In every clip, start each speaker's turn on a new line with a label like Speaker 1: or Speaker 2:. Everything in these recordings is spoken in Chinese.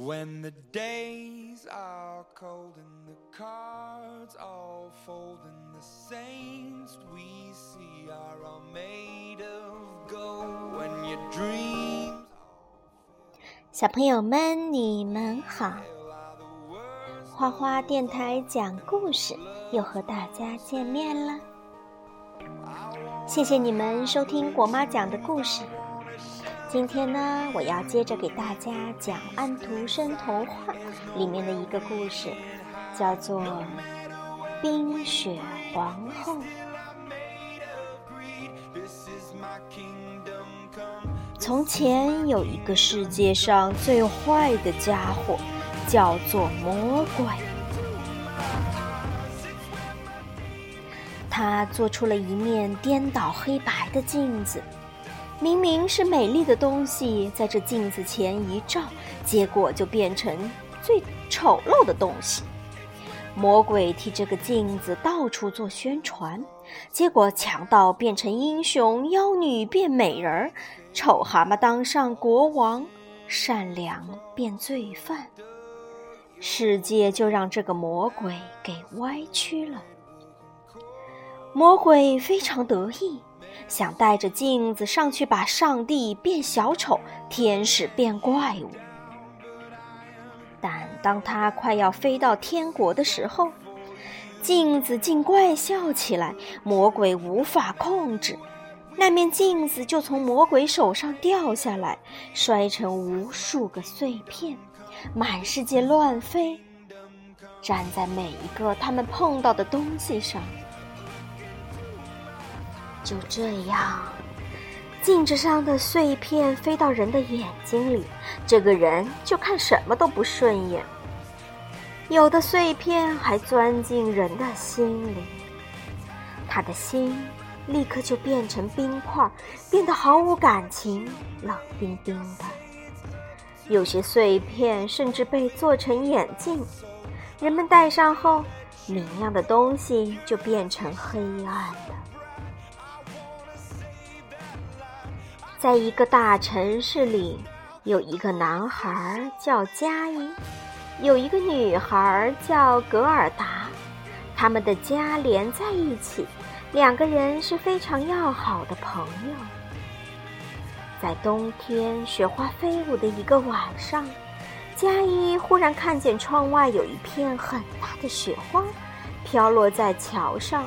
Speaker 1: When the days are cold and the cards all fold and the saints we see are all made of gold when your dreams are filled.
Speaker 2: 小朋友们,你们好！花花电台讲故事又和大家见面了，谢谢你们收听果妈讲的故事。今天呢，我要接着给大家讲《安徒生童话》里面的一个故事，叫做《冰雪皇后》。从前有一个世界上最坏的家伙，叫做魔鬼。他做出了一面颠倒黑白的镜子。明明是美丽的东西，在这镜子前一照，结果就变成最丑陋的东西。魔鬼替这个镜子到处做宣传，结果强盗变成英雄，妖女变美人儿，丑蛤蟆当上国王，善良变罪犯。世界就让这个魔鬼给歪曲了。魔鬼非常得意。想带着镜子上去，把上帝变小丑，天使变怪物。但当他快要飞到天国的时候，镜子竟怪笑起来，魔鬼无法控制，那面镜子就从魔鬼手上掉下来，摔成无数个碎片，满世界乱飞，粘在每一个他们碰到的东西上。就这样，镜子上的碎片飞到人的眼睛里，这个人就看什么都不顺眼。有的碎片还钻进人的心里，他的心立刻就变成冰块，变得毫无感情，冷冰冰的。有些碎片甚至被做成眼镜，人们戴上后，明亮的东西就变成黑暗的。在一个大城市里，有一个男孩叫加伊，有一个女孩叫格尔达，他们的家连在一起，两个人是非常要好的朋友。在冬天雪花飞舞的一个晚上，加一忽然看见窗外有一片很大的雪花，飘落在桥上，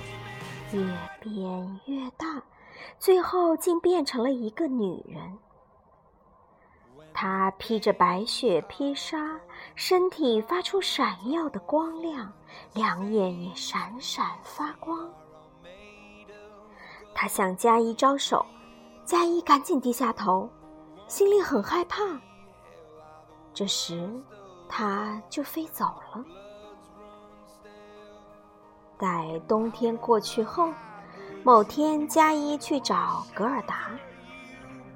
Speaker 2: 越变越大。最后竟变成了一个女人。她披着白雪披纱，身体发出闪耀的光亮，两眼也闪闪发光。她向加一招手，加一赶紧低下头，心里很害怕。这时，她就飞走了。待冬天过去后。某天，加一去找格尔达，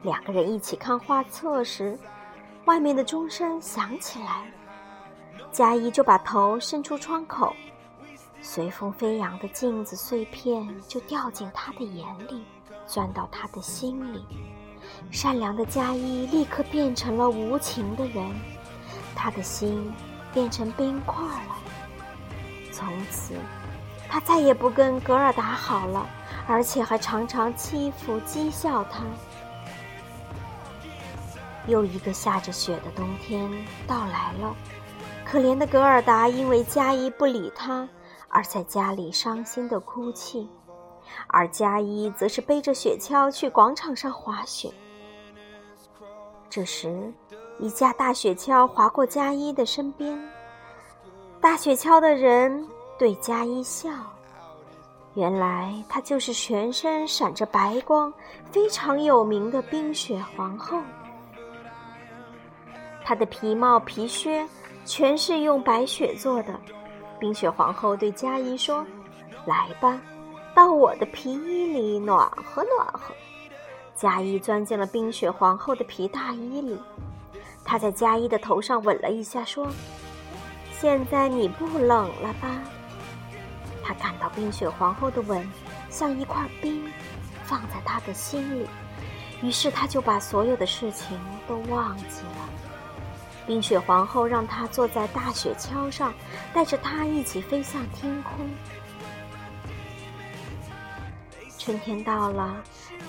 Speaker 2: 两个人一起看画册时，外面的钟声响起来，加一就把头伸出窗口，随风飞扬的镜子碎片就掉进他的眼里，钻到他的心里。善良的加一立刻变成了无情的人，他的心变成冰块了。从此，他再也不跟格尔达好了。而且还常常欺负、讥笑他。又一个下着雪的冬天到来了，可怜的格尔达因为加伊不理他，而在家里伤心的哭泣，而加伊则是背着雪橇去广场上滑雪。这时，一架大雪橇划过加伊的身边，大雪橇的人对加一笑。原来她就是全身闪着白光、非常有名的冰雪皇后。她的皮帽、皮靴全是用白雪做的。冰雪皇后对佳一说：“来吧，到我的皮衣里暖和暖和。”佳一钻进了冰雪皇后的皮大衣里，她在佳一的头上吻了一下，说：“现在你不冷了吧？”他感到冰雪皇后的吻像一块冰，放在他的心里，于是他就把所有的事情都忘记了。冰雪皇后让他坐在大雪橇上，带着他一起飞向天空。春天到了，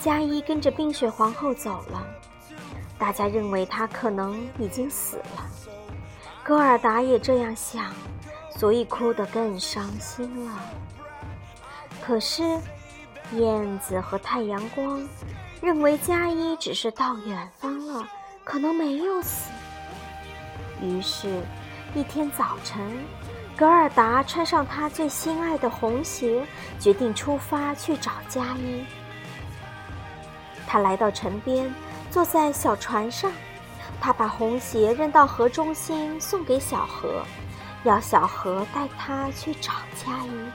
Speaker 2: 佳一跟着冰雪皇后走了。大家认为她可能已经死了，戈尔达也这样想，所以哭得更伤心了。可是，燕子和太阳光认为佳伊只是到远方了，可能没有死。于是，一天早晨，格尔达穿上他最心爱的红鞋，决定出发去找佳伊。他来到城边，坐在小船上，他把红鞋扔到河中心，送给小河，要小河带他去找佳怡。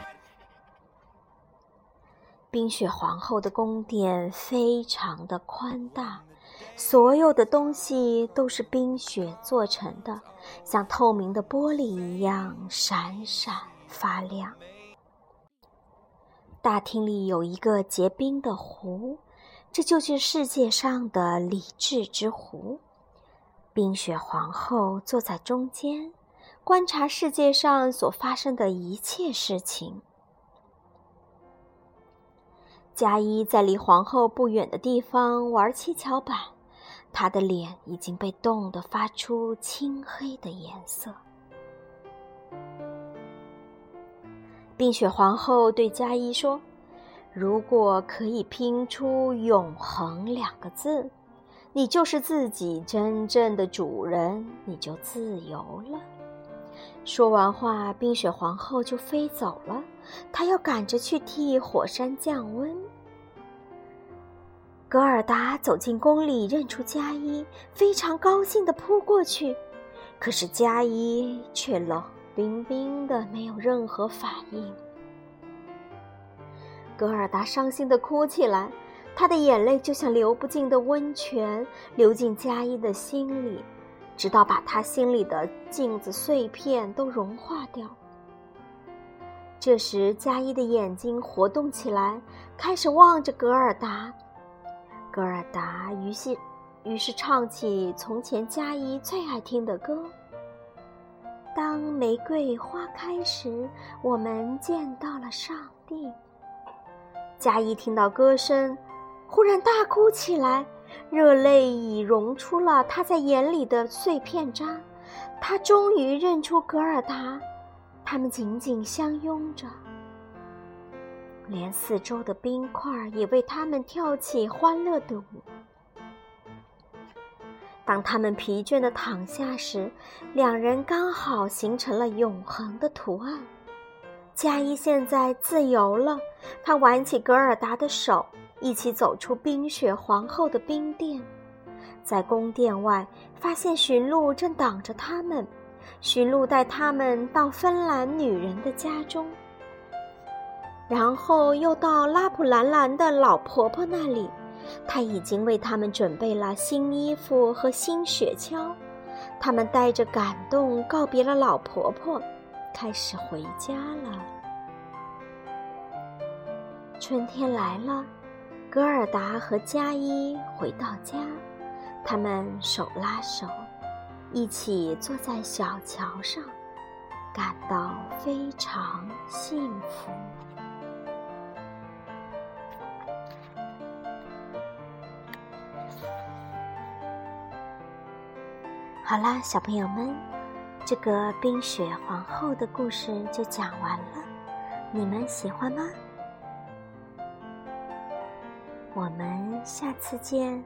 Speaker 2: 冰雪皇后的宫殿非常的宽大。所有的东西都是冰雪做成的，像透明的玻璃一样闪闪发亮。大厅里有一个结冰的湖，这就是世界上的理智之湖。冰雪皇后坐在中间，观察世界上所发生的一切事情。佳一在离皇后不远的地方玩七巧板。他的脸已经被冻得发出青黑的颜色。冰雪皇后对佳一说：“如果可以拼出‘永恒’两个字，你就是自己真正的主人，你就自由了。”说完话，冰雪皇后就飞走了。她要赶着去替火山降温。格尔达走进宫里，认出佳一，非常高兴地扑过去。可是佳一却冷冰冰的，没有任何反应。格尔达伤心地哭起来，她的眼泪就像流不尽的温泉，流进佳一的心里，直到把他心里的镜子碎片都融化掉。这时，佳伊的眼睛活动起来，开始望着格尔达。格尔达于是，于是唱起从前佳一最爱听的歌。当玫瑰花开时，我们见到了上帝。佳一听到歌声，忽然大哭起来，热泪已融出了她在眼里的碎片渣。她终于认出格尔达，他们紧紧相拥着。连四周的冰块也为他们跳起欢乐的舞。当他们疲倦的躺下时，两人刚好形成了永恒的图案。佳伊现在自由了，他挽起格尔达的手，一起走出冰雪皇后的冰殿，在宫殿外发现驯鹿正挡着他们。驯鹿带他们到芬兰女人的家中。然后又到拉普兰兰的老婆婆那里，她已经为他们准备了新衣服和新雪橇。他们带着感动告别了老婆婆，开始回家了。春天来了，格尔达和佳伊回到家，他们手拉手，一起坐在小桥上，感到非常幸福。好啦，小朋友们，这个冰雪皇后的故事就讲完了，你们喜欢吗？我们下次见。